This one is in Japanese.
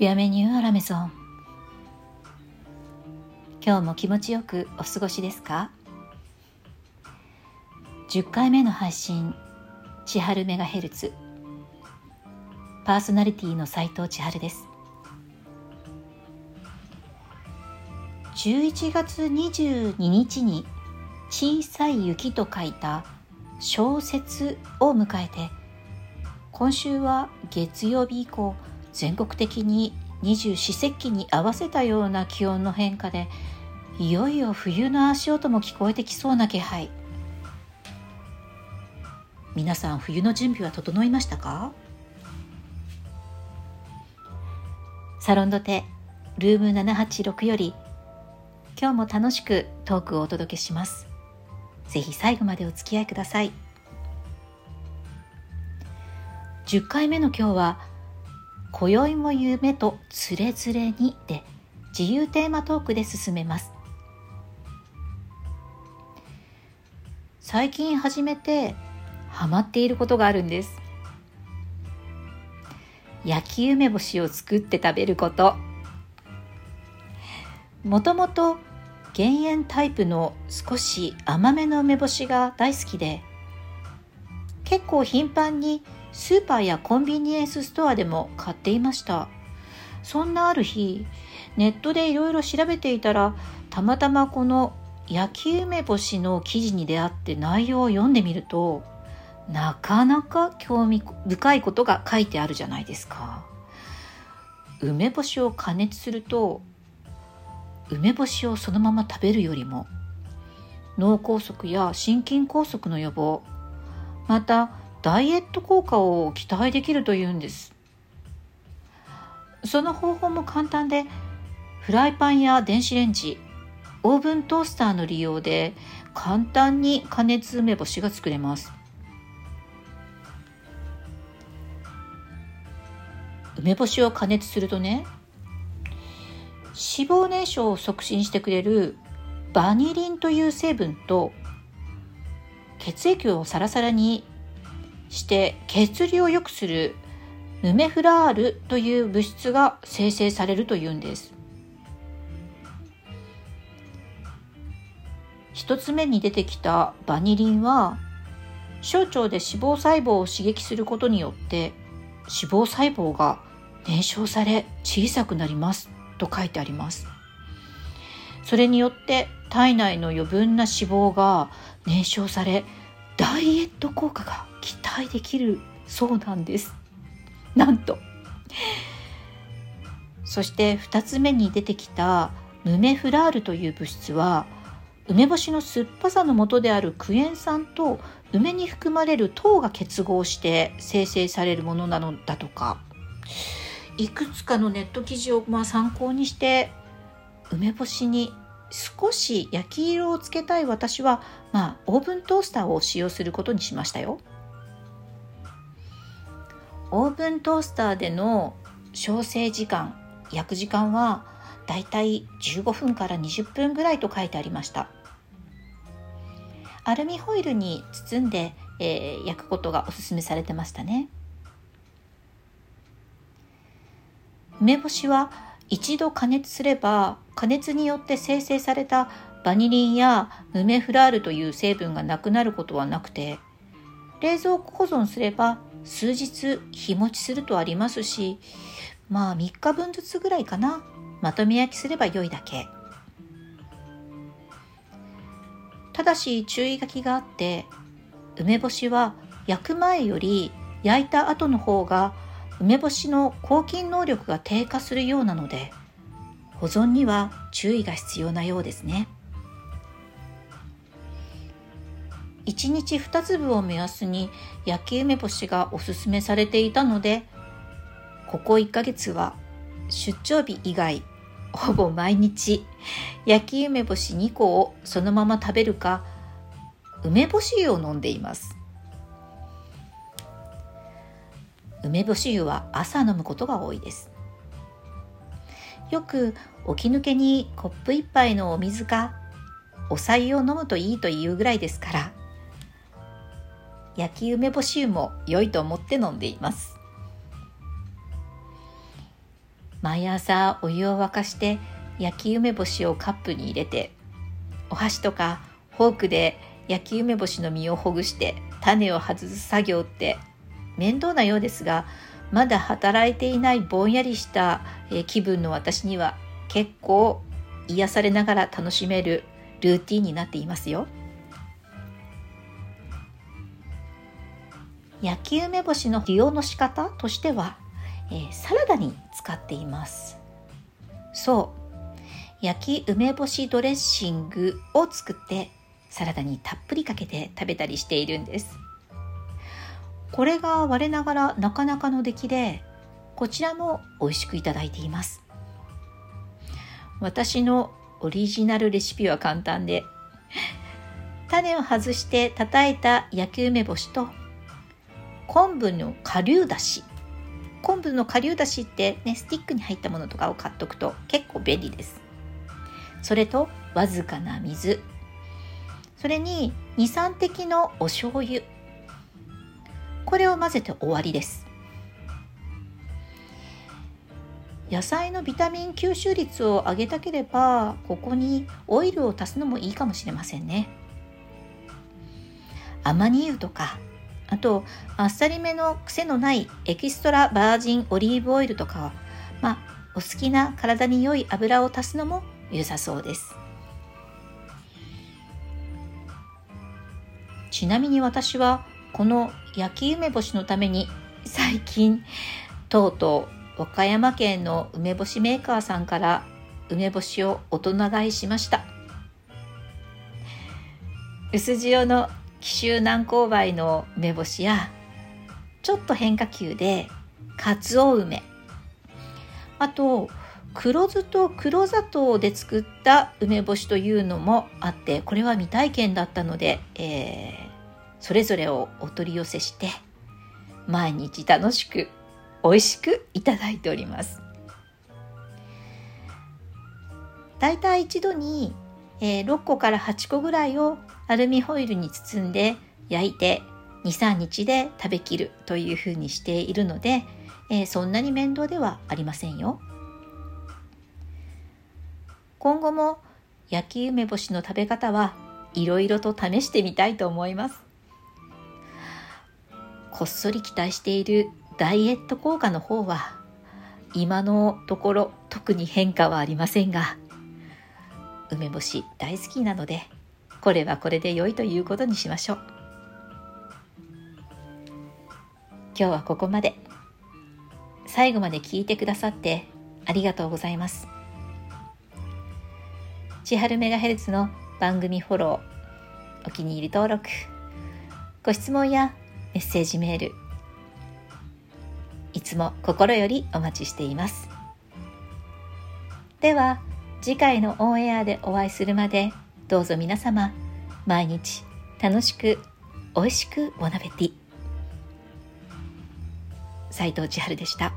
ビアメニューアラメゾン今日も気持ちよくお過ごしですか？10回目の配信千春メガヘルツ。パーソナリティの斉藤千春です。11月22日に小さい雪と書いた小説を迎えて今週は月曜日以降全国的に二十四節気に合わせたような気温の変化でいよいよ冬の足音も聞こえてきそうな気配。皆さん冬の準備は整いましたか？サロンドテルーム786より今日も楽しくトークをお届けします。ぜひ最後までお付き合いください。10回目の今日は今宵も夢とつれづれにで自由テーマトークで進めます。最近始めてハマっていることがあるんです。焼き梅干しを作って食べること。もともと減塩タイプの少し甘めの梅干しが大好きで結構頻繁にスーパーやコンビニエンスストアでも買っていました。そんなある日ネットでいろいろ調べていたらたまたまこの焼き梅干しの記事に出会って内容を読んでみるとなかなか興味深いことが書いてあるじゃないですか。梅干しを加熱すると梅干しをそのまま食べるよりも脳梗塞や心筋梗塞の予防またダイエット効果を期待できるというんです。その方法も簡単でフライパンや電子レンジオーブントースターの利用で簡単に加熱梅干しが作れます。梅干しを加熱するとね脂肪燃焼を促進してくれるバニリンという成分と血液をサラサラにして血流を良くするヌメフラールという物質が生成されるというんです。一つ目に出てきたバニリンは小腸で脂肪細胞を刺激することによって脂肪細胞が燃焼され小さくなりますと書いてあります。それによって体内の余分な脂肪が燃焼されダイエット効果が期待できるそうなんです。なんと。そして2つ目に出てきたヌメフラールという物質は梅干しの酸っぱさの元であるクエン酸と梅に含まれる糖が結合して生成されるものなのだとか。いくつかのネット記事をまあ参考にして梅干しに少し焼き色をつけたい私は、まあ、オーブントースターを使用することにしましたよ。オーブントースターでの焼成時間焼く時間はだいたい15分から20分ぐらいと書いてありました。アルミホイルに包んで、えー、焼くことがおすすめされてましたね。梅干しは一度加熱すれば加熱によって生成されたバニリンやヌメフラールという成分がなくなることはなくて冷蔵庫保存すれば数日日持ちするとありますしまあ3日分ずつぐらいかな。まとめ焼きすれば良いだけ。ただし注意書きがあって梅干しは焼く前より焼いた後の方が梅干しの抗菌能力が低下するようなので保存には注意が必要なようですね。1日2粒を目安に焼き梅干しがおすすめされていたのでここ1ヶ月は出張日以外ほぼ毎日焼き梅干し2個をそのまま食べるか梅干し湯を飲んでいます。梅干し湯は朝飲むことが多いです。よく起き抜けにコップ一杯のお水かお茶湯を飲むといいというぐらいですから焼き梅干し湯も良いと思って飲んでいます毎朝お湯を沸かして焼き梅干しをカップに入れてお箸とかフォークで焼き梅干しの実をほぐして種を外す作業って面倒なようですがまだ働いていないぼんやりした気分の私には結構癒されながら楽しめるルーティンになっていますよ。焼き梅干しの利用の仕方としては、えー、サラダに使っています。そう。焼き梅干しドレッシングを作ってサラダにたっぷりかけて食べたりしているんです。これが我ながらなかなかの出来でこちらも美味しくいただいています。私のオリジナルレシピは簡単で種を外して叩いた焼き梅干しと昆布の顆粒だし。昆布の顆粒だしってねスティックに入ったものとかを買っとくと結構便利です。それとわずかな水。それに23滴のお醤油。これを混ぜて終わりです。野菜のビタミン吸収率を上げたければここにオイルを足すのもいいかもしれませんね。アマニ油とかあとあっさりめの癖のないエキストラバージンオリーブオイルとかまあお好きな体に良い油を足すのも良さそうです。ちなみに私はこの焼き梅干しのために最近とうとう和歌山県の梅干しメーカーさんから梅干しを大人買いしました。薄塩の紀州南高梅の梅干しやちょっと変化球でかつお梅。あと黒酢と黒砂糖で作った梅干しというのもあってこれは未体験だったので、えー、それぞれをお取り寄せして毎日楽しく美味しくいただいております。だいたい一度にえー、6個から8個ぐらいをアルミホイルに包んで焼いて23日で食べきるというふうにしているので、えー、そんなに面倒ではありませんよ。今後も焼き梅干しの食べ方はいろいろと試してみたいと思います。こっそり期待しているダイエット効果の方は今のところ特に変化はありませんが梅干し大好きなのでこれはこれで良いということにしましょう。今日はここまで。最後まで聞いてくださってありがとうございます。千春メガヘルツの番組フォローお気に入り登録ご質問やメッセージメールいつも心よりお待ちしています。では次回のオンエアでお会いするまでどうぞ皆様毎日楽しく美味しくお鍋ティ斉藤千春でした。